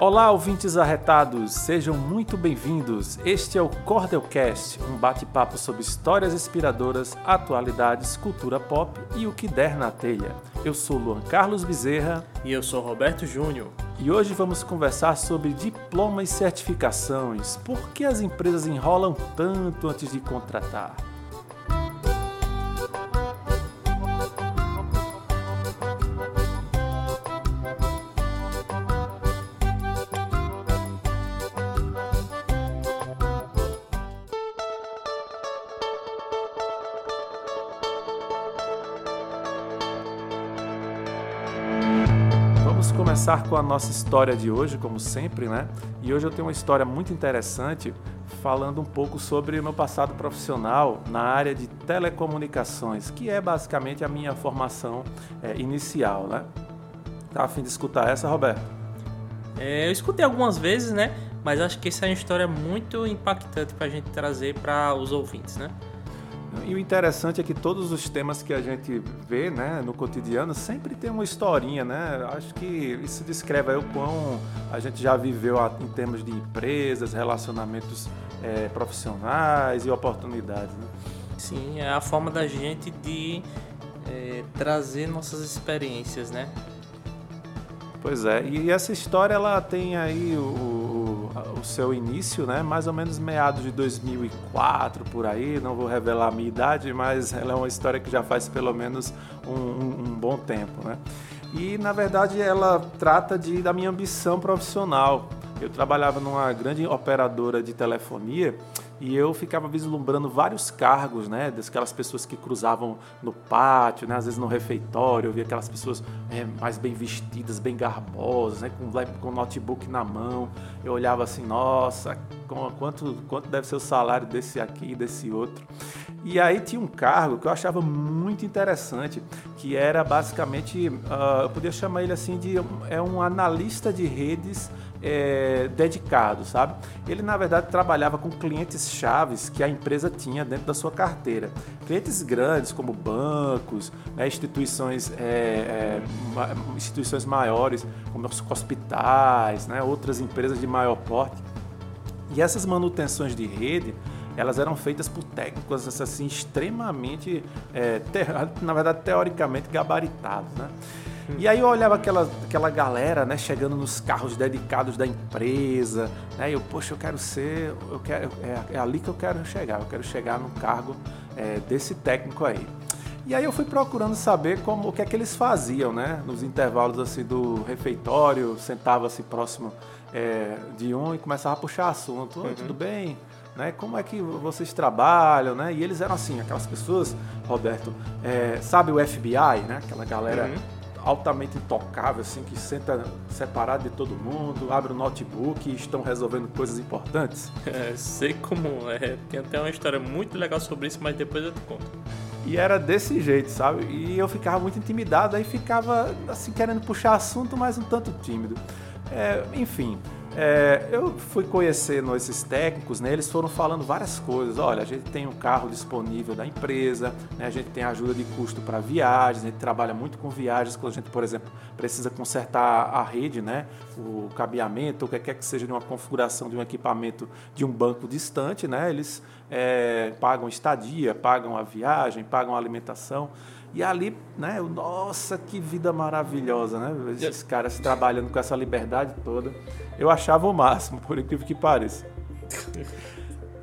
Olá, ouvintes arretados, sejam muito bem-vindos. Este é o Cordelcast, um bate-papo sobre histórias inspiradoras, atualidades, cultura pop e o que der na telha. Eu sou Luan Carlos Bezerra. E eu sou Roberto Júnior. E hoje vamos conversar sobre diploma e certificações. Por que as empresas enrolam tanto antes de contratar? Começar com a nossa história de hoje, como sempre, né? E hoje eu tenho uma história muito interessante falando um pouco sobre o meu passado profissional na área de telecomunicações, que é basicamente a minha formação é, inicial, né? Tá a fim de escutar essa, Roberto? É, eu escutei algumas vezes, né? Mas acho que essa é uma história muito impactante para a gente trazer para os ouvintes, né? E o interessante é que todos os temas que a gente vê né, no cotidiano sempre tem uma historinha, né? Acho que isso descreve o quão a gente já viveu em termos de empresas, relacionamentos é, profissionais e oportunidades. Né? Sim, é a forma da gente de é, trazer nossas experiências, né? Pois é, e essa história ela tem aí o, o, seu início, né? Mais ou menos meados de 2004 por aí. Não vou revelar a minha idade, mas ela é uma história que já faz pelo menos um, um, um bom tempo, né? E na verdade ela trata de, da minha ambição profissional. Eu trabalhava numa grande operadora de telefonia e eu ficava vislumbrando vários cargos, né, daquelas pessoas que cruzavam no pátio, né, às vezes no refeitório, eu via aquelas pessoas é, mais bem vestidas, bem garbosas, né, com, com notebook na mão, eu olhava assim, nossa, quanto, quanto deve ser o salário desse aqui desse outro. E aí tinha um cargo que eu achava muito interessante, que era basicamente, uh, eu podia chamar ele assim de é um analista de redes é, dedicado, sabe? Ele na verdade trabalhava com clientes chaves que a empresa tinha dentro da sua carteira, clientes grandes como bancos, né, instituições, é, é, instituições maiores como hospitais, né, outras empresas de maior porte. E essas manutenções de rede elas eram feitas por técnicos assim extremamente, é, na verdade teoricamente gabaritados, né? E aí eu olhava aquela, aquela galera, né, chegando nos carros dedicados da empresa, né, e eu, poxa, eu quero ser, eu quero, é, é ali que eu quero chegar, eu quero chegar no cargo é, desse técnico aí. E aí eu fui procurando saber como o que é que eles faziam, né, nos intervalos assim do refeitório, sentava-se próximo é, de um e começava a puxar assunto, uhum. tudo bem? Né, como é que vocês trabalham, né? E eles eram assim, aquelas pessoas, Roberto, é, sabe o FBI, né? Aquela galera uhum altamente intocável, assim, que senta separado de todo mundo, abre o notebook e estão resolvendo coisas importantes. É, sei como é. Tem até uma história muito legal sobre isso, mas depois eu te conto. E era desse jeito, sabe? E eu ficava muito intimidado, aí ficava assim querendo puxar assunto, mas um tanto tímido. É, enfim, é, eu fui conhecendo esses técnicos, né, eles foram falando várias coisas. Olha, a gente tem um carro disponível da empresa, né, a gente tem ajuda de custo para viagens, a gente trabalha muito com viagens, quando a gente, por exemplo, precisa consertar a rede, né, o cabeamento, o que quer que seja de uma configuração de um equipamento de um banco distante, né, eles é, pagam estadia, pagam a viagem, pagam a alimentação. E ali, né, nossa, que vida maravilhosa, né? Esses caras trabalhando com essa liberdade toda. Eu achava o máximo, por incrível que pareça.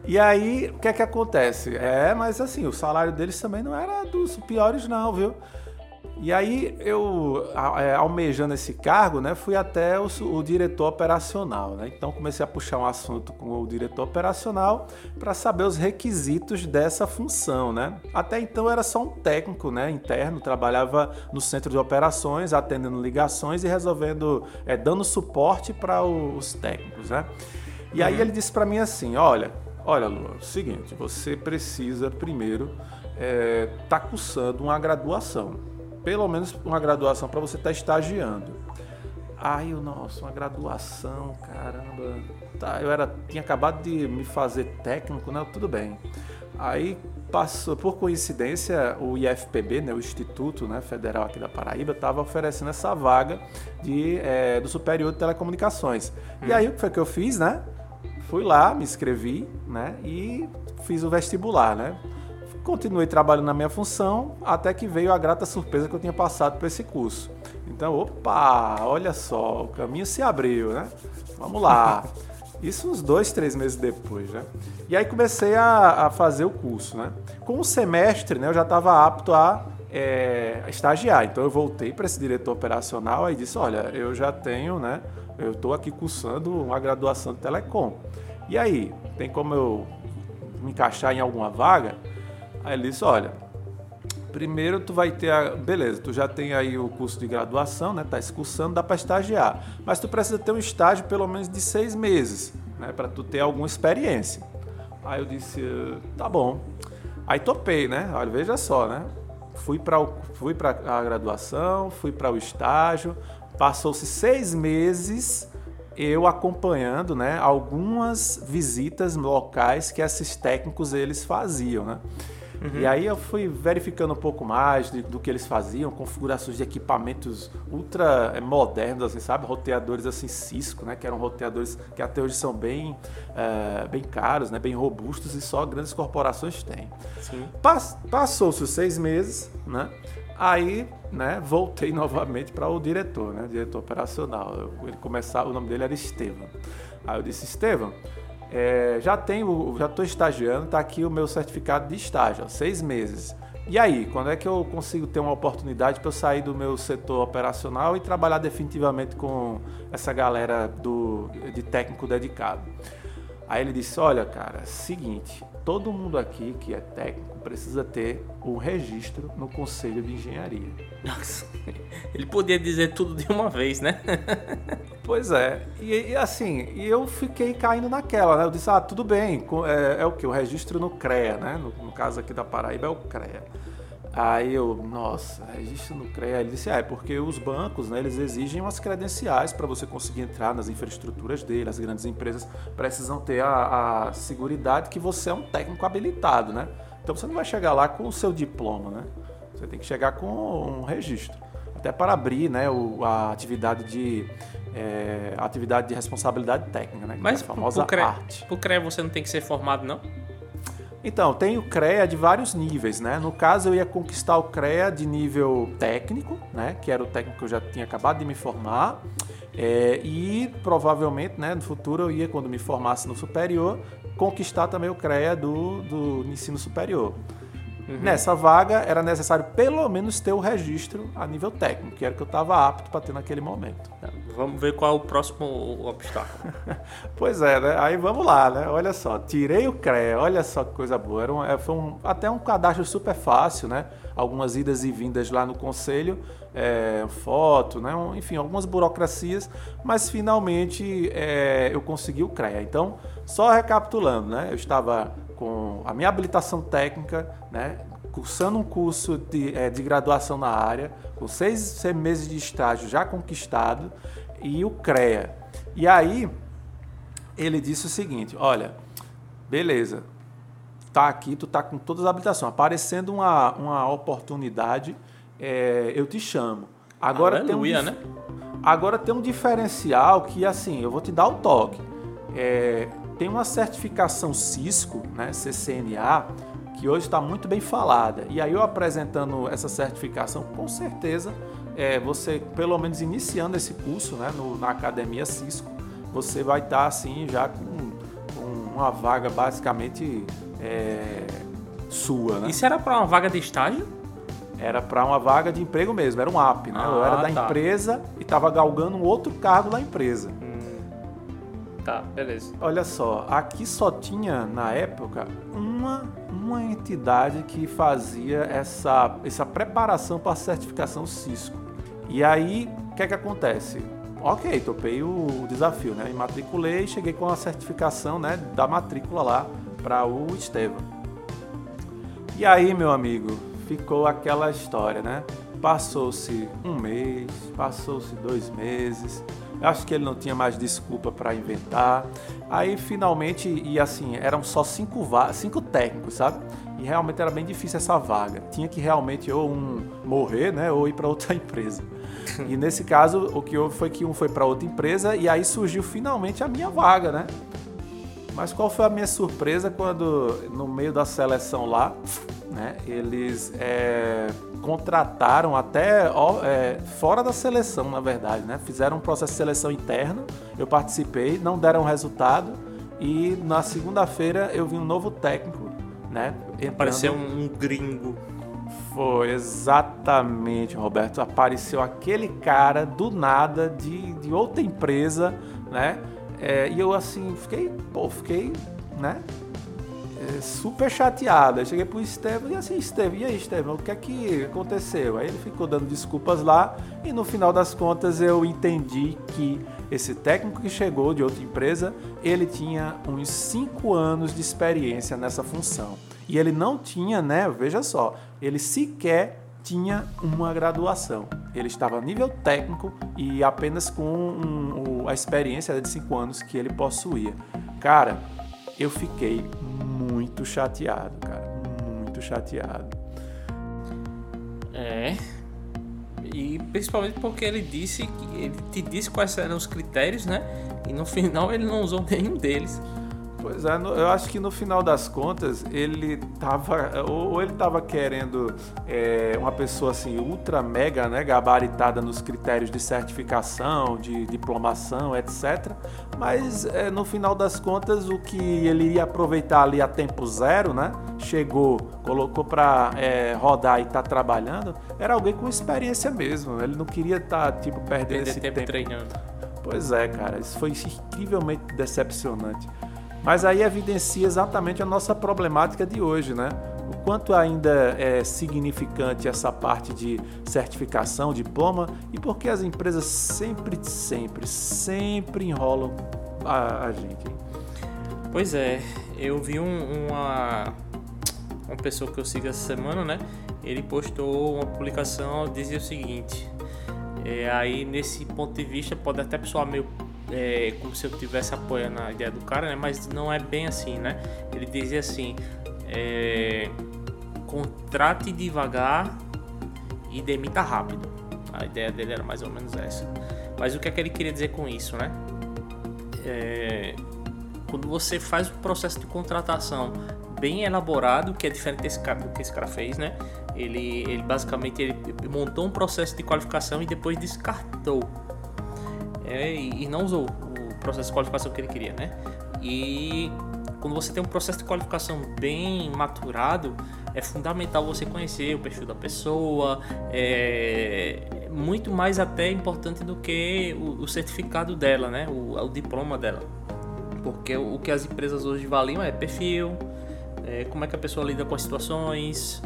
E aí, o que é que acontece? É, mas assim, o salário deles também não era dos piores não, viu? E aí eu, é, almejando esse cargo, né, fui até o, o diretor operacional. Né? Então comecei a puxar um assunto com o diretor operacional para saber os requisitos dessa função. Né? Até então era só um técnico né, interno, trabalhava no centro de operações, atendendo ligações e resolvendo, é, dando suporte para os técnicos. Né? E aí uhum. ele disse para mim assim, olha, olha Lu, é o seguinte, você precisa primeiro estar é, tá cursando uma graduação pelo menos uma graduação para você estar tá estagiando. Aí eu, nossa, uma graduação, caramba. Tá, eu era, tinha acabado de me fazer técnico, né? Tudo bem. Aí passou, por coincidência, o IFPB, né, o Instituto né, Federal aqui da Paraíba, estava oferecendo essa vaga de, é, do Superior de Telecomunicações. Hum. E aí o que foi que eu fiz, né? Fui lá, me inscrevi, né? E fiz o vestibular, né? Continuei trabalhando na minha função até que veio a grata surpresa que eu tinha passado por esse curso. Então, opa, olha só, o caminho se abriu, né? Vamos lá. Isso uns dois, três meses depois, né? E aí comecei a, a fazer o curso, né? Com o semestre, né, eu já estava apto a é, estagiar. Então eu voltei para esse diretor operacional e disse, olha, eu já tenho, né? Eu estou aqui cursando uma graduação de telecom. E aí, tem como eu me encaixar em alguma vaga? Aí ele disse, olha, Primeiro tu vai ter a, beleza, tu já tem aí o curso de graduação, né? Tá cursando, dá para estagiar, mas tu precisa ter um estágio pelo menos de seis meses, né? Para tu ter alguma experiência. Aí eu disse, tá bom. Aí topei, né? Olha, veja só, né? Fui para fui para a graduação, fui para o estágio, passou-se seis meses eu acompanhando, né? Algumas visitas locais que esses técnicos eles faziam, né? Uhum. E aí eu fui verificando um pouco mais de, do que eles faziam, configurações de equipamentos ultra eh, modernos, assim, sabe? Roteadores assim Cisco, né? Que eram roteadores que até hoje são bem, uh, bem caros, né? Bem robustos e só grandes corporações têm. Pass Passou-se os seis meses, né? Aí, né, voltei novamente para o diretor, né, diretor operacional. Ele começava, o nome dele era Estevam. Aí eu disse, Estevam, é, já tenho, já estou estagiando, está aqui o meu certificado de estágio, ó, seis meses. E aí, quando é que eu consigo ter uma oportunidade para eu sair do meu setor operacional e trabalhar definitivamente com essa galera do, de técnico dedicado? Aí ele disse: Olha, cara, seguinte, todo mundo aqui que é técnico precisa ter um registro no Conselho de Engenharia. Nossa, ele podia dizer tudo de uma vez, né? pois é, e, e, assim, e eu fiquei caindo naquela, né? Eu disse, ah, tudo bem, é, é o que? O registro no CREA, né? No, no caso aqui da Paraíba é o CREA. Aí eu, nossa, registro no CREA. Ele disse, ah, é porque os bancos, né, eles exigem umas credenciais para você conseguir entrar nas infraestruturas dele. As grandes empresas precisam ter a, a seguridade que você é um técnico habilitado, né? Então você não vai chegar lá com o seu diploma, né? Você tem que chegar com um registro. Até para abrir né, o, a atividade de é, atividade de responsabilidade técnica, né? Mas é a famosa pro CREA, arte. Pro CREA você não tem que ser formado, não? Então, tem o CREA de vários níveis, né? No caso, eu ia conquistar o CREA de nível técnico, né? Que era o técnico que eu já tinha acabado de me formar. É, e provavelmente, né, no futuro eu ia, quando me formasse no superior, conquistar também o CREA do, do ensino superior. Uhum. Nessa vaga era necessário pelo menos ter o registro a nível técnico, que era o que eu estava apto para ter naquele momento. É, vamos ver qual é o próximo obstáculo. pois é, né? Aí vamos lá, né? Olha só, tirei o CREA, olha só que coisa boa. Era um, é, foi um, até um cadastro super fácil, né? Algumas idas e vindas lá no conselho, é, foto, né? enfim, algumas burocracias, mas finalmente é, eu consegui o CREA. Então, só recapitulando, né? Eu estava com a minha habilitação técnica, né? cursando um curso de, é, de graduação na área, com seis, seis meses de estágio já conquistado, e o CREA. E aí, ele disse o seguinte: olha, beleza, tá aqui, tu tá com todas as habilitações, aparecendo uma, uma oportunidade, é, eu te chamo. Agora Aleluia, tem um, né? Agora tem um diferencial que, assim, eu vou te dar o toque. É, tem uma certificação Cisco, né, CCNA, que hoje está muito bem falada. E aí eu apresentando essa certificação, com certeza, é, você, pelo menos iniciando esse curso né, no, na Academia Cisco, você vai estar tá, assim já com, com, uma vaga basicamente é, sua. Né? Isso era para uma vaga de estágio? Era para uma vaga de emprego mesmo, era um app, né? Ah, eu era da tá. empresa e estava galgando um outro cargo da empresa. Tá, beleza. Olha só, aqui só tinha na época uma, uma entidade que fazia essa, essa preparação para a certificação Cisco. E aí, o que é que acontece? Ok, topei o desafio, né? Me matriculei e cheguei com a certificação né, da matrícula lá para o Estevam. E aí, meu amigo, ficou aquela história, né? Passou-se um mês, passou-se dois meses. Eu acho que ele não tinha mais desculpa para inventar. Aí finalmente, e assim, eram só cinco, cinco técnicos, sabe? E realmente era bem difícil essa vaga. Tinha que realmente ou um morrer, né, ou ir para outra empresa. E nesse caso, o que houve foi que um foi para outra empresa e aí surgiu finalmente a minha vaga, né? Mas qual foi a minha surpresa quando, no meio da seleção lá, né, eles é, contrataram até ó, é, fora da seleção, na verdade, né? Fizeram um processo de seleção interno, eu participei, não deram resultado e na segunda-feira eu vi um novo técnico, né? Entrando... Um gringo. Foi, exatamente, Roberto. Apareceu aquele cara do nada de, de outra empresa, né? É, e eu assim, fiquei, pô, fiquei, né? É, super chateado. Cheguei pro Estevam e assim, Estevam, e aí, Estevam, o que é que aconteceu? Aí ele ficou dando desculpas lá e no final das contas eu entendi que esse técnico que chegou de outra empresa, ele tinha uns 5 anos de experiência nessa função. E ele não tinha, né? Veja só, ele sequer tinha uma graduação. Ele estava a nível técnico e apenas com um, um, a experiência de 5 anos que ele possuía. Cara, eu fiquei muito chateado, cara. Muito chateado. É. E principalmente porque ele disse que ele te disse quais eram os critérios, né? E no final ele não usou nenhum deles. Pois é, eu acho que no final das contas ele tava ou ele estava querendo é, uma pessoa assim ultra mega, né, gabaritada nos critérios de certificação, de diplomação, etc. Mas é, no final das contas o que ele ia aproveitar ali a tempo zero, né, chegou, colocou para é, rodar e tá trabalhando, era alguém com experiência mesmo. Ele não queria estar tá, tipo perdendo Perder esse tempo, tempo treinando. Pois é, cara, isso foi incrivelmente decepcionante. Mas aí evidencia exatamente a nossa problemática de hoje, né? O quanto ainda é significante essa parte de certificação, diploma e por que as empresas sempre, sempre, sempre enrolam a, a gente. Pois é, eu vi um, uma, uma pessoa que eu sigo essa semana, né? Ele postou uma publicação dizia o seguinte. É, aí nesse ponto de vista pode até pessoal meio é, como se eu estivesse apoiando a ideia do cara, né? Mas não é bem assim, né? Ele dizia assim: é, contrate devagar e demita rápido. A ideia dele era mais ou menos essa. Mas o que é que ele queria dizer com isso, né? É, quando você faz um processo de contratação bem elaborado, que é diferente desse cara, do que esse cara fez, né? Ele, ele basicamente ele montou um processo de qualificação e depois descartou é, e, não usou o processo de qualificação que ele queria, né? E quando você tem um processo de qualificação bem maturado, é fundamental você conhecer o perfil da pessoa, é muito mais até importante do que o, o certificado dela, né? O, o, diploma dela. Porque o, que as empresas hoje valiam é perfil, é, como é que a pessoa lida com as situações.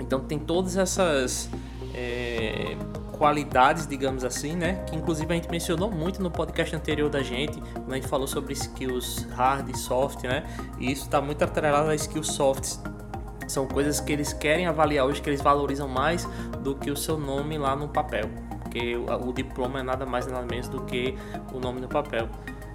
Então tem todas essas é, qualidades, digamos assim, né? Que inclusive a gente mencionou muito no podcast anterior da gente, quando a gente falou sobre skills hard e soft, né? E isso está muito atrelado a skills softs. São coisas que eles querem avaliar hoje, que eles valorizam mais do que o seu nome lá no papel. Porque o, o diploma é nada mais nada menos do que o nome no papel.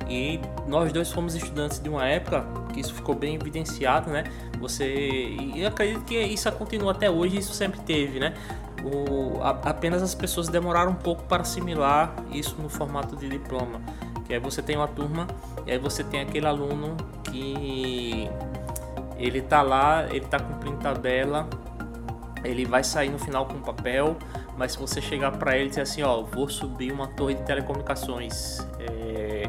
E nós dois fomos estudantes de uma época que isso ficou bem evidenciado, né? Você e eu acredito que isso continua até hoje, isso sempre teve, né? O, a, apenas as pessoas demoraram um pouco para assimilar isso no formato de diploma. Que aí você tem uma turma e aí você tem aquele aluno que ele tá lá, ele tá cumprindo tabela, ele vai sair no final com papel, mas se você chegar para ele e dizer assim, ó, vou subir uma torre de telecomunicações, é,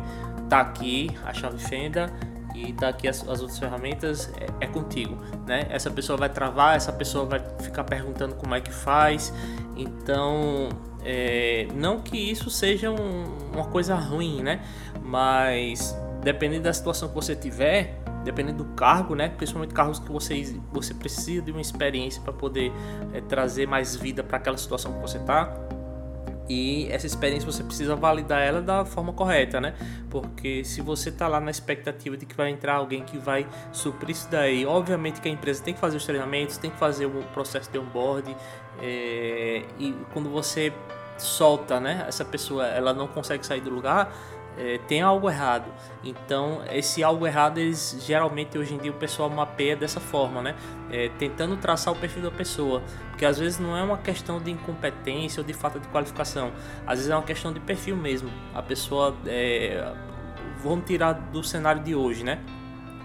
tá aqui a chave fenda, e tá aqui as, as outras ferramentas, é, é, contigo, né? Essa pessoa vai travar, essa pessoa vai ficar perguntando como é que faz, então é, não que isso seja um, uma coisa ruim, né? Mas dependendo da situação que você tiver, dependendo do cargo, né? Principalmente cargos que você, você precisa de uma experiência para poder é, trazer mais vida para aquela situação que você tá E essa experiência você precisa validar ela da forma correta, né? Porque se você tá lá na expectativa de que vai entrar alguém que vai suprir isso daí, obviamente que a empresa tem que fazer os treinamentos, tem que fazer o processo de onboard. É, e quando você solta, né? Essa pessoa ela não consegue sair do lugar, é, tem algo errado. Então, esse algo errado, eles geralmente hoje em dia o pessoal mapeia dessa forma, né? É, tentando traçar o perfil da pessoa. Porque às vezes não é uma questão de incompetência ou de falta de qualificação, às vezes é uma questão de perfil mesmo. A pessoa. É, vamos tirar do cenário de hoje, né?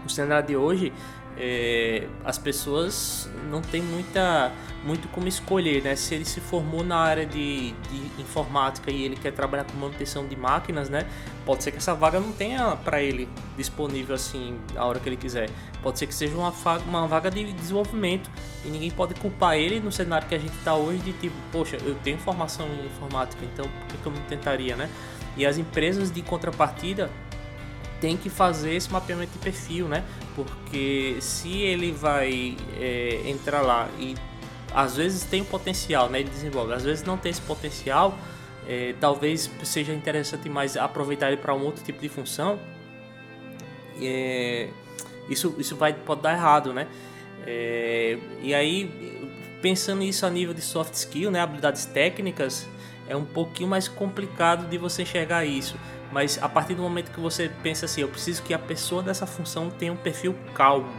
O cenário de hoje é, as pessoas não têm muita, muito como escolher, né? Se ele se formou na área de, de informática e ele quer trabalhar com manutenção de máquinas, né? Pode ser que essa vaga não tenha para ele disponível assim a hora que ele quiser. Pode ser que seja uma, uma vaga de desenvolvimento e ninguém pode culpar ele no cenário que a gente está hoje de tipo, poxa, eu tenho formação em informática, então por que, que eu não tentaria, né? E as empresas de contrapartida tem que fazer esse mapeamento de perfil, né? Porque se ele vai é, entrar lá e às vezes tem um potencial, né? Ele desenvolve, às vezes não tem esse potencial, é, talvez seja interessante mais aproveitar ele para um outro tipo de função. É, isso, isso vai, pode dar errado, né? É, e aí, pensando isso a nível de soft skill, né? Habilidades técnicas, é um pouquinho mais complicado de você enxergar isso. Mas a partir do momento que você pensa assim, eu preciso que a pessoa dessa função tenha um perfil calmo.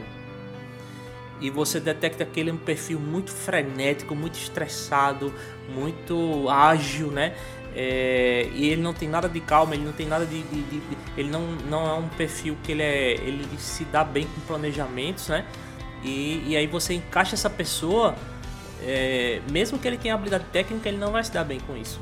E você detecta que ele é um perfil muito frenético, muito estressado, muito ágil, né? É, e ele não tem nada de calma, ele não tem nada de, de, de, ele não, não é um perfil que ele é ele se dá bem com planejamentos, né? E, e aí você encaixa essa pessoa, é, mesmo que ele tenha habilidade técnica, ele não vai se dar bem com isso.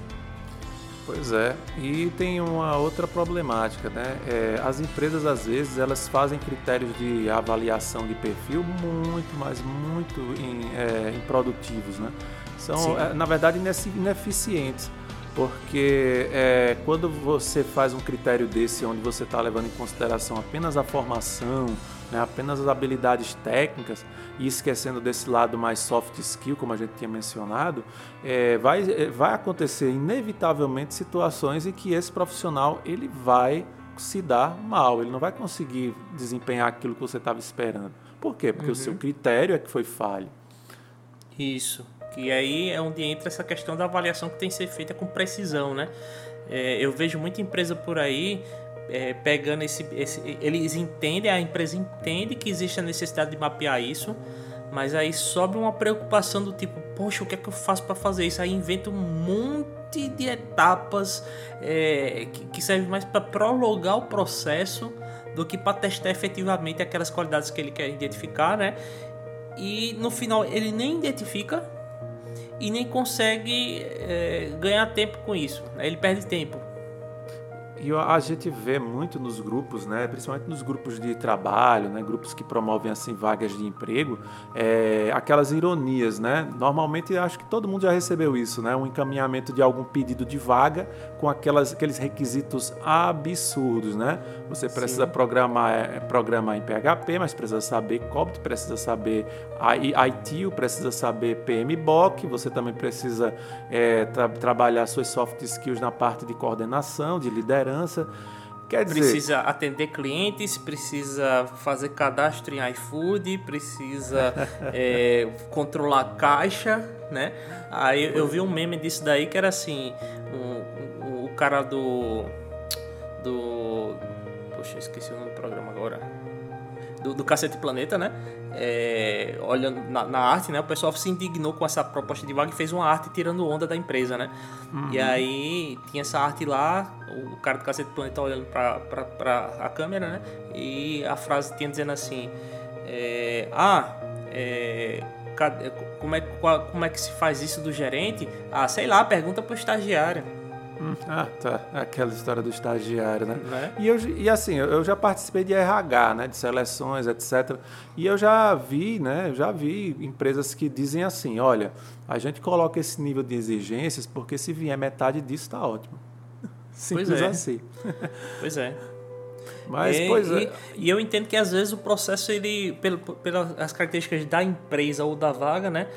Pois é, e tem uma outra problemática, né? É, as empresas às vezes elas fazem critérios de avaliação de perfil muito, mas muito in, é, improdutivos, né? São, é, na verdade, ineficientes, porque é, quando você faz um critério desse, onde você está levando em consideração apenas a formação, né, apenas as habilidades técnicas e esquecendo desse lado mais soft skill, como a gente tinha mencionado, é, vai, é, vai acontecer inevitavelmente situações em que esse profissional ele vai se dar mal, ele não vai conseguir desempenhar aquilo que você estava esperando. Por quê? Porque uhum. o seu uhum. critério é que foi falho. Isso. E aí é onde entra essa questão da avaliação que tem que ser feita com precisão, né? É, eu vejo muita empresa por aí é, pegando esse, esse, Eles entendem, a empresa entende que existe a necessidade de mapear isso, mas aí sobra uma preocupação do tipo, poxa, o que é que eu faço para fazer isso? Aí inventa um monte de etapas é, que, que serve mais para prolongar o processo do que para testar efetivamente aquelas qualidades que ele quer identificar, né? E no final ele nem identifica e nem consegue é, ganhar tempo com isso. Né? Ele perde tempo. E a gente vê muito nos grupos, né, principalmente nos grupos de trabalho, né, grupos que promovem assim vagas de emprego, é, aquelas ironias, né? Normalmente acho que todo mundo já recebeu isso, né? Um encaminhamento de algum pedido de vaga com aquelas, aqueles requisitos absurdos, né? Você precisa programar, é, programar em PHP, mas precisa saber COBOL, precisa saber ITIL, precisa saber PMBOK, você também precisa é, tra trabalhar suas soft skills na parte de coordenação, de liderança. Quer dizer, precisa atender clientes, precisa fazer cadastro em iFood, precisa é, controlar caixa, né? Aí eu vi um meme disso daí que era assim, um, um, o cara do do poxa, esqueci o nome do programa agora. Do, do Cacete Planeta, né? É, olhando na, na, arte, né? O pessoal se indignou com essa proposta de vaga e fez uma arte tirando onda da empresa, né? Uhum. E aí tinha essa arte lá, o cara do Cacete Planeta olhando pra a câmera, né? E a frase tinha dizendo assim: é, Ah, é, como, é, como é que se faz isso do gerente? Ah, sei lá, pergunta pro estagiário. Hum, ah, tá. Aquela história do estagiário, né? né? E, eu, e assim, eu já participei de RH, né? De seleções, etc. E eu já vi, né? Já vi empresas que dizem assim, olha, a gente coloca esse nível de exigências porque se vier metade disso, está ótimo. Simples pois é. assim. Pois é. Mas, é, pois é. E, e, eu entendo que às vezes o processo, ele, pelo, pelas características da empresa ou da vaga, né?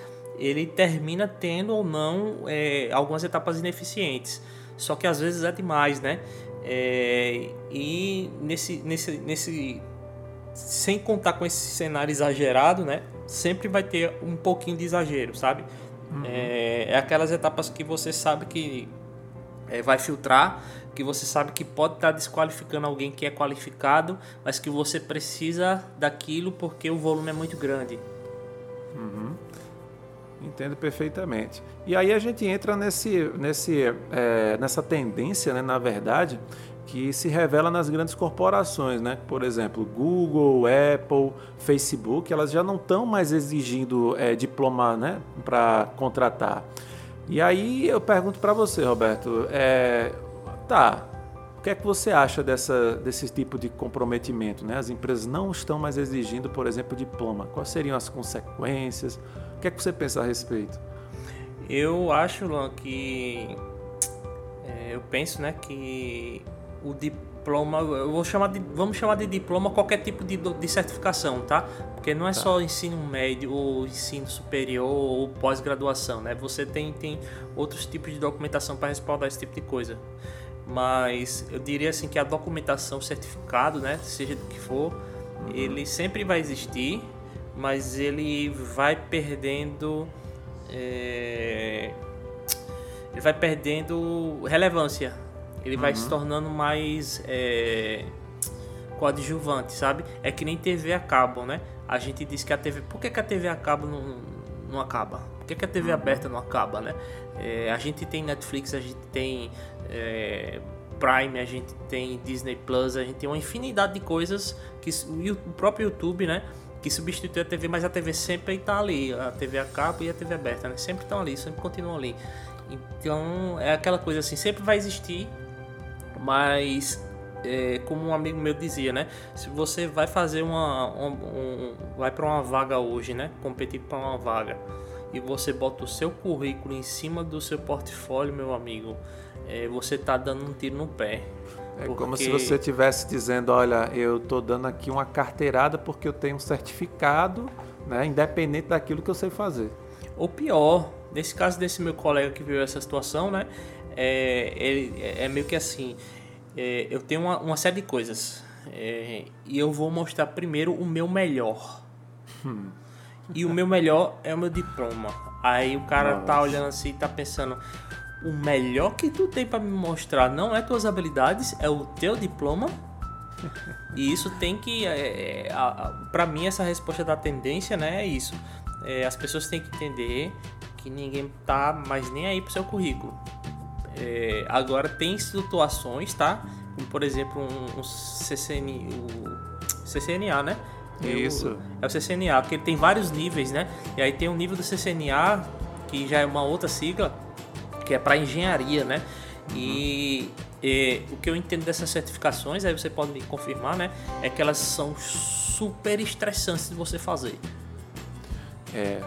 ele termina tendo ou não é, algumas etapas ineficientes. Só que às vezes é demais, né? É, e nesse, nesse, nesse, sem contar com esse cenário exagerado, né? Sempre vai ter um pouquinho de exagero, sabe? Uhum. É, é, aquelas etapas que você sabe que é, vai filtrar, que você sabe que pode estar desqualificando alguém que é qualificado, mas que você precisa daquilo porque o volume é muito grande. Uhum. Entendo perfeitamente. E aí a gente entra nesse, nesse, é, nessa tendência, né, na verdade, que se revela nas grandes corporações, né? Por exemplo, Google, Apple, Facebook, elas já não estão mais exigindo é, diploma, né, para contratar. E aí eu pergunto para você, Roberto, é, tá? O que é que você acha dessa, desse tipo de comprometimento? Né? As empresas não estão mais exigindo, por exemplo, diploma. Quais seriam as consequências? O que é que você pensa a respeito? Eu acho, Luan, que é, eu penso, né, que o diploma, eu vou chamar de, vamos chamar de diploma qualquer tipo de, de certificação, tá? Porque não é tá. só ensino médio ou ensino superior ou pós-graduação, né? Você tem, tem outros tipos de documentação para respaldar esse tipo de coisa. Mas eu diria assim que a documentação, certificado, né, seja do que for, uhum. ele sempre vai existir mas ele vai perdendo. É, ele vai perdendo relevância. Ele uhum. vai se tornando mais é, coadjuvante, sabe? É que nem TV a cabo, né? A gente diz que a TV. Por que, que a TV a cabo não, não acaba? Por que, que a TV uhum. aberta não acaba, né? É, a gente tem Netflix, a gente tem é, Prime, a gente tem Disney Plus, a gente tem uma infinidade de coisas que o próprio YouTube, né? Que substitui a TV, mas a TV sempre está ali, a TV a cabo e a TV aberta, né? Sempre estão ali, sempre continuam ali. Então é aquela coisa assim, sempre vai existir, mas é, como um amigo meu dizia, né? Se você vai fazer uma, um, um vai para uma vaga hoje, né? Competir para uma vaga e você bota o seu currículo em cima do seu portfólio, meu amigo, é, você tá dando um tiro no pé. É porque... como se você estivesse dizendo, olha, eu estou dando aqui uma carteirada porque eu tenho um certificado, né, independente daquilo que eu sei fazer. Ou pior, nesse caso desse meu colega que viu essa situação, né, é, ele, é meio que assim, é, eu tenho uma, uma, série de coisas é, e eu vou mostrar primeiro o meu melhor. Hum. E o meu melhor é o meu diploma. Aí o cara tá Nossa. tá olhando assim e tá pensando, o melhor que tu tem para me mostrar não é tuas habilidades, é o teu diploma. E isso tem que. É, é, para mim, essa resposta da tendência né, é isso. É, as pessoas têm que entender que ninguém tá mais nem aí pro seu currículo. É, agora, tem situações, tá? Como, por exemplo, um, um CCN, o CCNA, né? Isso. é o CCNA, porque ele tem vários níveis, né? E aí tem o nível do CCNA, que já é uma outra sigla, que é para engenharia, né? E, e, o que eu entendo dessas certificações, aí você pode me confirmar, né? É que elas são super estressantes de você fazer. É,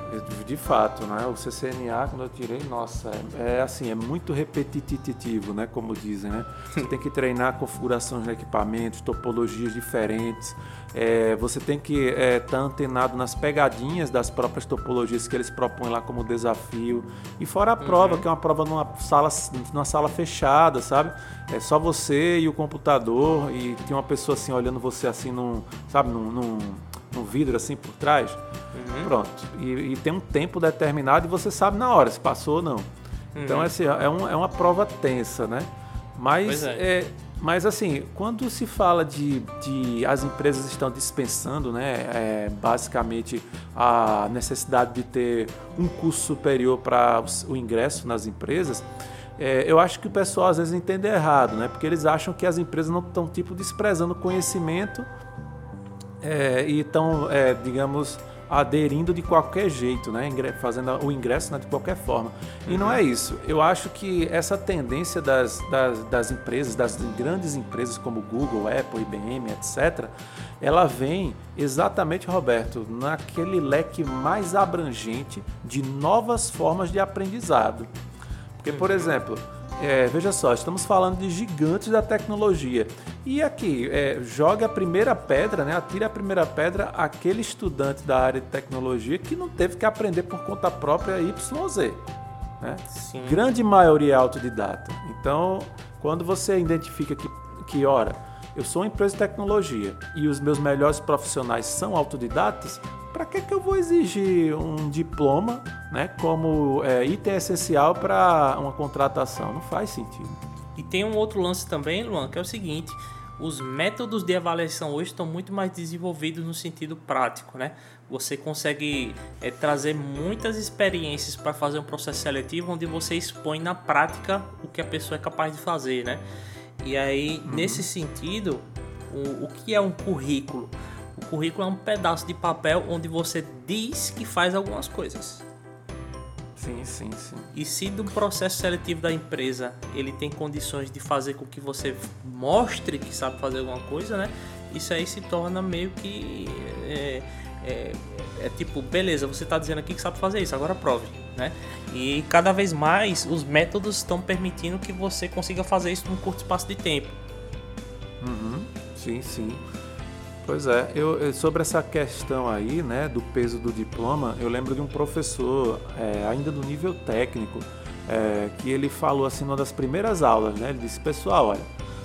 de fato, né? O CCNA, quando eu tirei, nossa, é, é, assim, é muito repetitivo, né? Como dizem, né? Você tem que treinar configurações de equipamentos, topologias diferentes. É, você tem que estar é, tá antenado nas pegadinhas das próprias topologias que eles propõem lá como desafio. E fora a prova, uhum. que é uma prova numa sala, numa sala fechada, sabe? É só você e o computador e tem uma pessoa assim olhando você assim num, sabe, num, num, num vidro assim por trás. Uhum. Pronto. E, e, tem um tempo determinado e você sabe na hora se passou ou não. Então, uhum. Então, assim, é, um, é uma prova tensa, né? Mas, é. é. mas assim, quando se fala de, de as empresas estão dispensando, né, é, basicamente a necessidade de ter um curso superior para o ingresso nas empresas, é, eu acho que o pessoal às vezes entende errado, né? Porque eles acham que as empresas não estão tipo desprezando conhecimento é, e estão, é, digamos, aderindo de qualquer jeito, né? fazendo o ingresso né? de qualquer forma. E não é isso. Eu acho que essa tendência das, das, das, empresas, das grandes empresas como Google, Apple, IBM, etc., ela vem exatamente, Roberto, naquele leque mais abrangente de novas formas de aprendizado. Porque, por exemplo, é, veja só, estamos falando de gigantes da tecnologia. E aqui, é, joga a primeira pedra, né? Atire a primeira pedra aquele estudante da área de tecnologia que não teve que aprender por conta própria YZ. Né? Sim. Grande maioria é autodidata. Então, quando você identifica que, que, ora, eu sou uma empresa de tecnologia e os meus melhores profissionais são autodidatas, para que, que eu vou exigir um diploma né, como é, item essencial para uma contratação? Não faz sentido. E tem um outro lance também, Luan, que é o seguinte: os métodos de avaliação hoje estão muito mais desenvolvidos no sentido prático, né? Você consegue é, trazer muitas experiências para fazer um processo seletivo onde você expõe na prática o que a pessoa é capaz de fazer, né? E aí, uhum. nesse sentido, o, o que é um currículo? O currículo é um pedaço de papel onde você diz que faz algumas coisas. Sim, sim, sim. E se do processo seletivo da empresa ele tem condições de fazer com que você mostre que sabe fazer alguma coisa, né? Isso aí se torna meio que. É, é, é tipo, beleza, você está dizendo aqui que sabe fazer isso, agora prove, né? E cada vez mais os métodos estão permitindo que você consiga fazer isso num curto espaço de tempo. Uhum. Sim, sim. Pois é, eu, sobre essa questão aí, né, do peso do diploma, eu lembro de um professor, é, ainda do nível técnico, é, que ele falou assim numa das primeiras aulas, né, ele disse, pessoal, olha,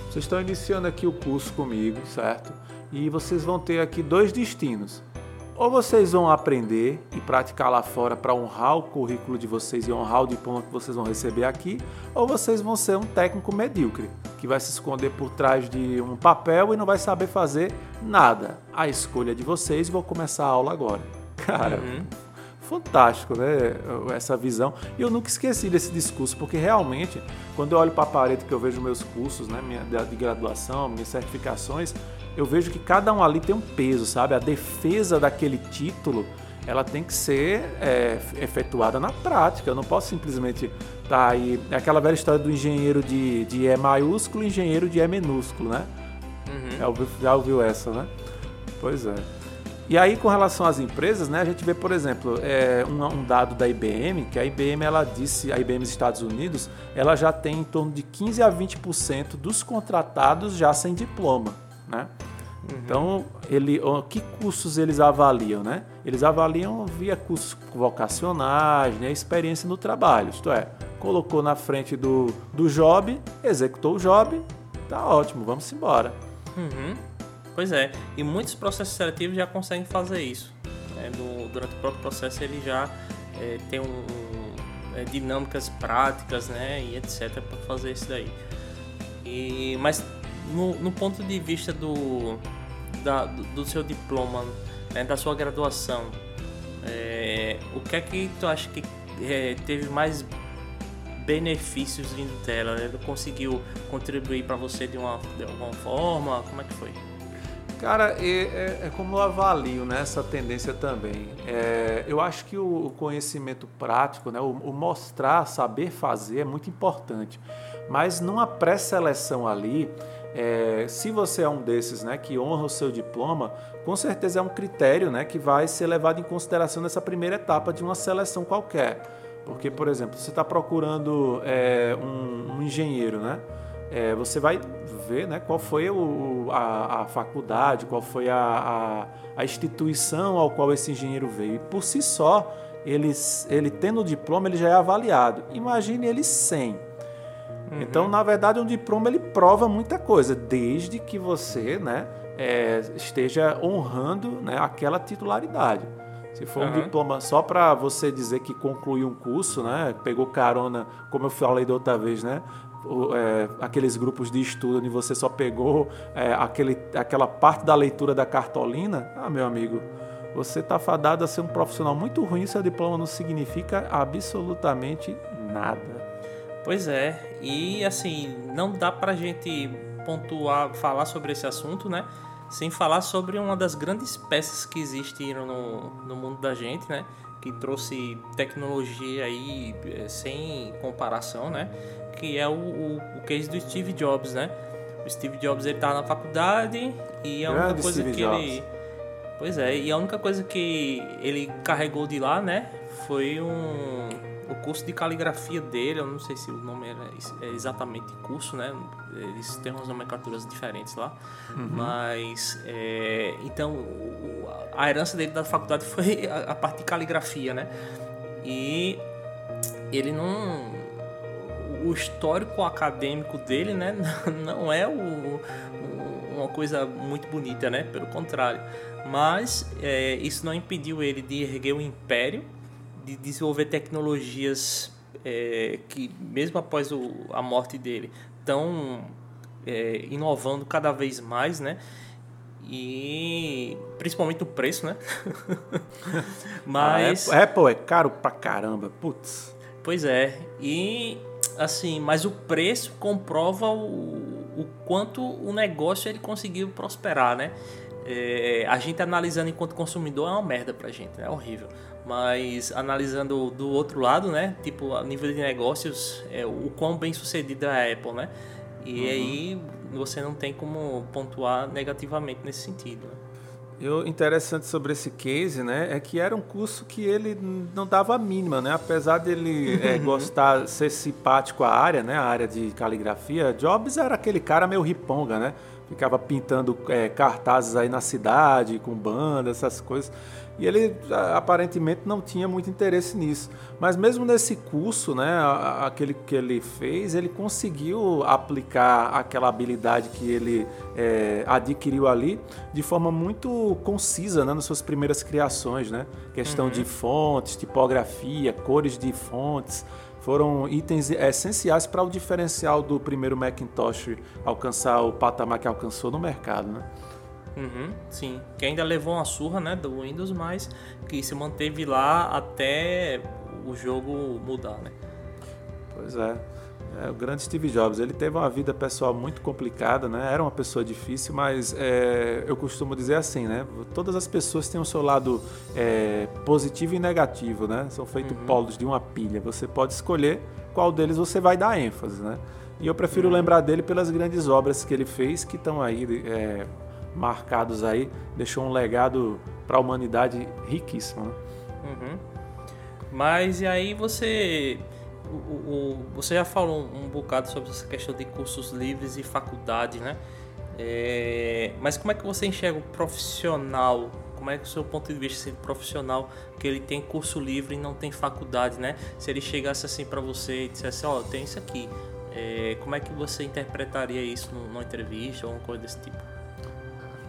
vocês estão iniciando aqui o curso comigo, certo? E vocês vão ter aqui dois destinos. Ou vocês vão aprender e praticar lá fora para honrar o currículo de vocês e honrar o diploma que vocês vão receber aqui, ou vocês vão ser um técnico medíocre, que vai se esconder por trás de um papel e não vai saber fazer nada. A escolha de vocês, vou começar a aula agora. Cara, uhum. Fantástico, né? Essa visão. E eu nunca esqueci desse discurso, porque realmente, quando eu olho para a parede que eu vejo meus cursos, né, minha, de graduação, minhas certificações, eu vejo que cada um ali tem um peso, sabe? A defesa daquele título, ela tem que ser é, efetuada na prática. Eu não posso simplesmente estar tá aí. É aquela velha história do engenheiro de, de E maiúsculo e engenheiro de E minúsculo, né? Uhum. Já, ouviu, já ouviu essa, né? Pois é. E aí, com relação às empresas, né, a gente vê, por exemplo, é, um, um, dado da IBM, que a IBM, ela disse, a IBM dos Estados Unidos, ela já tem em torno de 15 a 20% dos contratados já sem diploma. Né? Uhum. Então, ele, que cursos eles avaliam? Né? Eles avaliam via cursos vocacionais, né? experiência no trabalho. Isto é, colocou na frente do, do job, executou o job, tá ótimo, vamos embora. Uhum. Pois é, e muitos processos seletivos já conseguem fazer isso. Né? Durante o próprio processo ele já é, tem um, é, dinâmicas práticas né? e etc. para fazer isso daí. E, mas no, no ponto de vista do, da, do, do, seu diploma, né, da sua graduação, é, o que é que tu acha que é, teve mais benefícios vindo dela? Ele conseguiu contribuir para você de, uma, de alguma forma? Como é que foi? Cara, é, é, como eu avalio né, essa tendência também. É, eu acho que o, o conhecimento prático, né, o, o, mostrar, saber fazer é muito importante. Mas numa pré-seleção ali, é, se você é um desses né, que honra o seu diploma, com certeza é um critério né, que vai ser levado em consideração nessa primeira etapa de uma seleção qualquer. Porque, por exemplo, você está procurando é, um, um, engenheiro, né? É, você vai ver né, qual foi o, a, a, faculdade, qual foi a, a, a, instituição ao qual esse engenheiro veio. E por si só, ele, ele tendo o diploma, ele já é avaliado. Imagine ele sem. Uhum. Então, na verdade, um diploma ele prova muita coisa, desde que você né, é, esteja honrando né, aquela titularidade. Se for uhum. um diploma só para você dizer que concluiu um curso, né, pegou carona, como eu falei da outra vez, né, é, aqueles grupos de estudo onde você só pegou é, aquele, aquela parte da leitura da cartolina, ah, meu amigo, você está fadado a ser um profissional muito ruim, seu diploma não significa absolutamente nada. Pois é, e assim, não dá pra gente pontuar, falar sobre esse assunto, né? Sem falar sobre uma das grandes peças que existiram no, no mundo da gente, né? Que trouxe tecnologia aí eh, sem comparação, né? Que é o, o, o case do Steve Jobs, né? O Steve Jobs ele tá na faculdade e a única coisa Steve que Jobs. ele. Pois é, e a única coisa que ele carregou de lá, né? Foi um curso de caligrafia dele, eu não sei se o nome era é exatamente curso, né? Eles têm umas nomenclaturas diferentes lá. Uhum. Mas, é, então, a herança dele da faculdade foi a, a parte de caligrafia, né? E ele não o histórico acadêmico dele, né, não é o, uma coisa muito bonita, né? Pelo contrário. Mas é, isso não impediu ele de erguer um império, de desenvolver tecnologias é, que, mesmo após o, a morte dele, estão é, inovando cada vez mais, né? E principalmente o preço, né? mas. A Apple é caro pra caramba, putz. Pois é. E assim, mas o preço comprova o, o quanto o negócio ele conseguiu prosperar, né? É, a gente analisando enquanto consumidor é uma merda pra gente, é horrível. Mas analisando do outro lado, né? Tipo, a nível de negócios, é, o quão bem sucedida é a Apple, né? E uhum. aí você não tem como pontuar negativamente nesse sentido. Né? E o interessante sobre esse case, né, é que era um curso que ele não dava a mínima, né? Apesar dele é, gostar, ser simpático à área, né, a área de caligrafia, Jobs era aquele cara meio riponga, né? Ficava pintando é, cartazes aí na cidade, com banda, essas coisas. E ele aparentemente não tinha muito interesse nisso. Mas mesmo nesse curso, né, aquele que ele fez, ele conseguiu aplicar aquela habilidade que ele é, adquiriu ali de forma muito concisa né, nas suas primeiras criações. Né? Questão uhum. de fontes, tipografia, cores de fontes foram itens essenciais para o diferencial do primeiro Macintosh alcançar o patamar que alcançou no mercado. Né? Uhum, sim, que ainda levou uma surra né, do Windows, mas que se manteve lá até o jogo mudar, né? Pois é. é. o grande Steve Jobs, ele teve uma vida pessoal muito complicada, né? Era uma pessoa difícil, mas é, eu costumo dizer assim, né? Todas as pessoas têm o seu lado é, positivo e negativo, né? São feitos uhum. polos de uma pilha. Você pode escolher qual deles você vai dar ênfase, né? E eu prefiro uhum. lembrar dele pelas grandes obras que ele fez, que estão aí é, marcados aí, deixou um legado para a humanidade riquíssimo. Né? Uhum. Mas e aí você o, o, você já falou um, bocado sobre essa questão de cursos livres e faculdade, né? É, mas como é que você enxerga o profissional? Como é que o seu ponto de vista sendo profissional que ele tem curso livre e não tem faculdade, né? Se ele chegasse assim para você e dissesse, ó, oh, tem isso aqui, é, como é que você interpretaria isso numa entrevista ou alguma coisa desse tipo?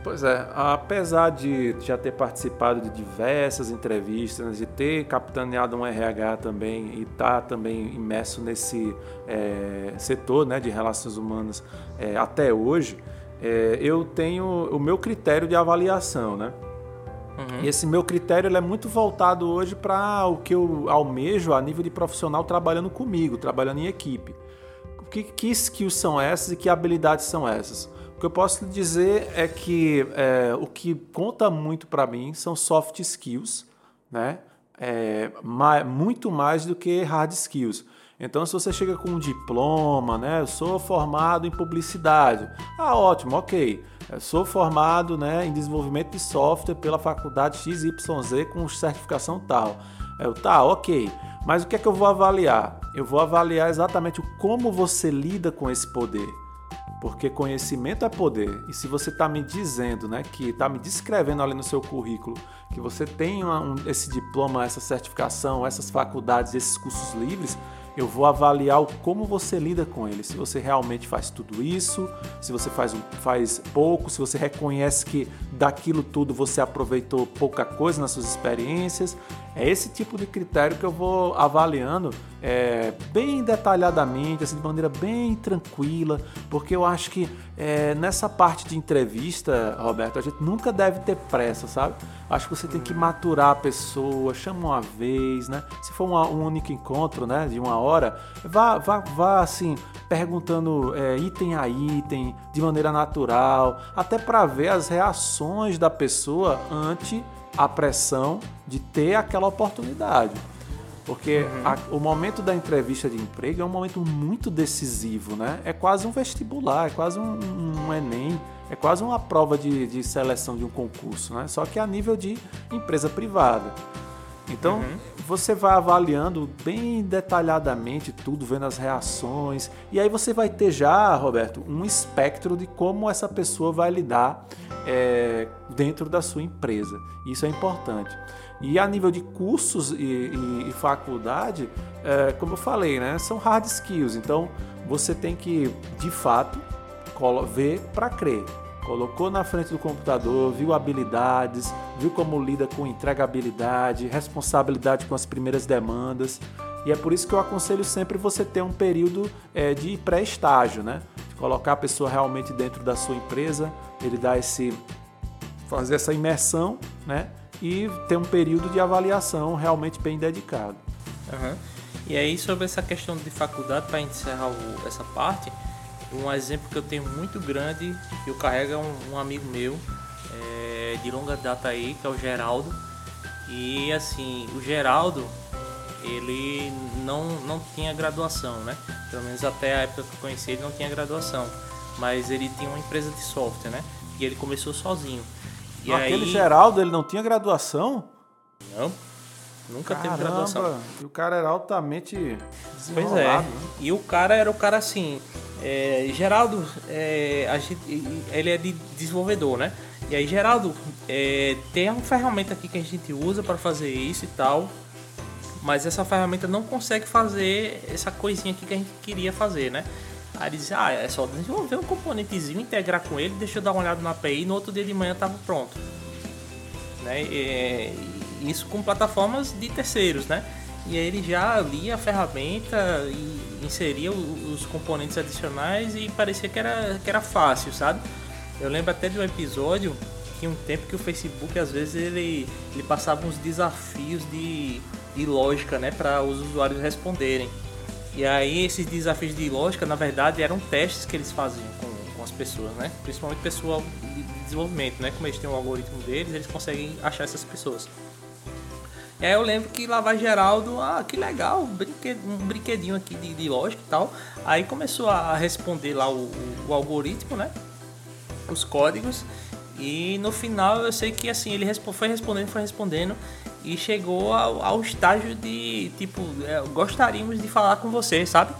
Pois é, apesar de já ter participado de diversas entrevistas, de ter capitaneado um RH também e estar tá também imerso nesse é, setor né, de relações humanas é, até hoje, é, eu tenho o meu critério de avaliação, né? Uhum. E esse meu critério é muito voltado hoje para o que eu almejo a nível de profissional trabalhando comigo, trabalhando em equipe. Que, que skills são essas e que habilidades são essas? O que eu posso lhe dizer é que é, o que conta muito para mim são soft skills, né? É, mais, muito mais do que hard skills. Então, se você chega com um diploma, né? Eu sou formado em publicidade. Ah, ótimo, ok. Eu sou formado né, em desenvolvimento de software pela faculdade XYZ com certificação tal. Eu, tá, ok. Mas o que é que eu vou avaliar? Eu vou avaliar exatamente como você lida com esse poder. Porque conhecimento é poder. E se você está me dizendo, né, que está me descrevendo ali no seu currículo, que você tem uma, um, esse diploma, essa certificação, essas faculdades, esses cursos livres, eu vou avaliar como você lida com ele. Se você realmente faz tudo isso, se você faz, faz pouco, se você reconhece que daquilo tudo você aproveitou pouca coisa nas suas experiências. É esse tipo de critério que eu vou avaliando é, bem detalhadamente, assim, de maneira bem tranquila, porque eu acho que é, nessa parte de entrevista, Roberto, a gente nunca deve ter pressa, sabe? Acho que você tem que maturar a pessoa, chama uma vez, né? Se for uma, um único encontro, né, de uma hora, vá, vá, vá assim, perguntando é, item a item, de maneira natural, até para ver as reações da pessoa ante a pressão de ter aquela oportunidade. Porque uhum. a, o momento da entrevista de emprego é um momento muito decisivo, né? É quase um vestibular, é quase um, um Enem, é quase uma prova de, de, seleção de um concurso, né? Só que a nível de empresa privada. Então, uhum. você vai avaliando bem detalhadamente tudo, vendo as reações, e aí você vai ter já, Roberto, um espectro de como essa pessoa vai lidar é, dentro da sua empresa. Isso é importante. E a nível de cursos e, e, e faculdade, é, como eu falei, né, são hard skills. Então, você tem que, de fato, ver para crer colocou na frente do computador, viu habilidades, viu como lida com entregabilidade, responsabilidade com as primeiras demandas. E é por isso que eu aconselho sempre você ter um período é, de pré-estágio, né? De colocar a pessoa realmente dentro da sua empresa, ele dá esse fazer essa imersão, né? E ter um período de avaliação realmente bem dedicado. Uhum. E aí sobre essa questão de faculdade, para encerrar essa parte, um exemplo que eu tenho muito grande, que eu carrego é um, um amigo meu é, de longa data aí, que é o Geraldo. E assim, o Geraldo, ele não, não tinha graduação, né? Pelo menos até a época que eu conheci ele não tinha graduação. Mas ele tinha uma empresa de software, né? E ele começou sozinho. E Aquele aí... Geraldo, ele não tinha graduação? Não, nunca Caramba, teve graduação. E o cara era altamente Pois é. Né? E o cara era o cara assim, é, Geraldo, é, gente, ele é de desenvolvedor, né? E aí, Geraldo, é, tem uma ferramenta aqui que a gente usa para fazer isso e tal, mas essa ferramenta não consegue fazer essa coisinha aqui que a gente queria fazer, né? Aí ele diz, ah, é só desenvolver um componentezinho, integrar com ele, deixa eu dar uma olhada na API e no outro dia de manhã tava pronto. Né? E, isso com plataformas de terceiros, né? E aí ele já lia a ferramenta e inseria os componentes adicionais e parecia que era, que era fácil, sabe? Eu lembro até de um episódio que um tempo que o Facebook às vezes ele, ele passava uns desafios de, de lógica, né, para os usuários responderem. E aí esses desafios de lógica, na verdade, eram testes que eles faziam com, com as pessoas, né? Principalmente pessoal de desenvolvimento, né? Como eles têm o um algoritmo deles, eles conseguem achar essas pessoas. E aí eu lembro que lá vai Geraldo, ah, que legal, um brinquedinho aqui de, de lógica e tal. Aí começou a responder lá o, o, o algoritmo, né? Os códigos. E no final eu sei que assim, ele foi respondendo, foi respondendo e chegou ao, ao estágio de tipo, é, gostaríamos de falar com você, sabe?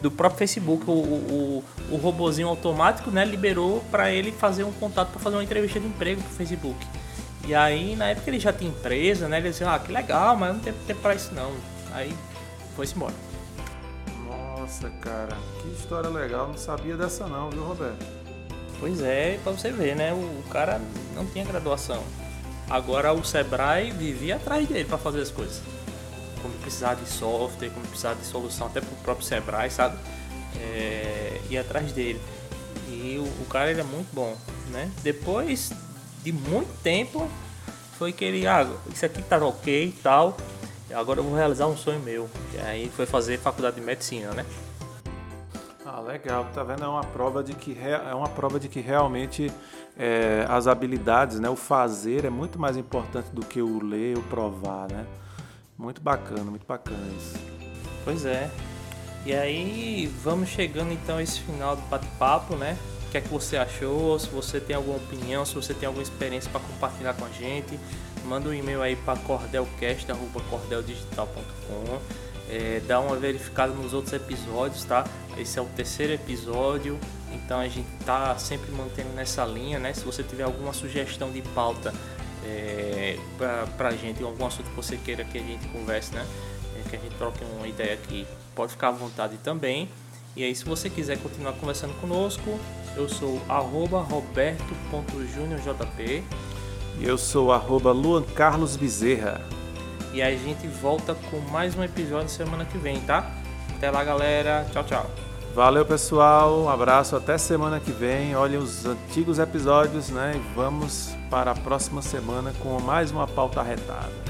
Do próprio Facebook, o, o, o robozinho automático, né, liberou para ele fazer um contato para fazer uma entrevista de emprego pro Facebook. E aí, na época ele já tinha empresa, né? Ele disse, ah, que legal, mas não tem tempo pra isso não. Aí foi-se embora. Nossa, cara, que história legal, não sabia dessa não, viu, Roberto? Pois é, pra você ver, né? O cara não tinha graduação. Agora o Sebrae vivia atrás dele para fazer as coisas. Como precisar de software, como precisar de solução, até pro próprio Sebrae, sabe? É, ir atrás dele. E o, o cara ele é muito bom, né? Depois de muito tempo foi que ele, ah, isso aqui tá ok e tal. Agora eu vou realizar um sonho meu. E aí foi fazer faculdade de medicina, né? Ah, legal. Tá vendo? É uma prova de que é uma prova de que realmente é, as habilidades, né, o fazer é muito mais importante do que o ler, o provar, né? Muito bacana, muito bacana isso. Pois é. E aí vamos chegando então a esse final do bate-papo, né? Que é que você achou, se você tem alguma opinião, se você tem alguma experiência para compartilhar com a gente, manda um e-mail aí para cordelcast.cordeldigital.com é, dá uma verificada nos outros episódios, tá? Esse é o terceiro episódio, então a gente tá sempre mantendo nessa linha, né? Se você tiver alguma sugestão de pauta é, pra, pra gente, algum assunto que você queira que a gente converse, né? É, que a gente troque uma ideia aqui, pode ficar à vontade também. E aí, se você quiser continuar conversando conosco, eu sou roberto.juniorjp. E eu sou arroba Luan Carlos Bezerra. E a gente volta com mais um episódio semana que vem, tá? Até lá, galera. Tchau, tchau. Valeu, pessoal. Um abraço. Até semana que vem. Olhem os antigos episódios, né? E vamos para a próxima semana com mais uma pauta retada.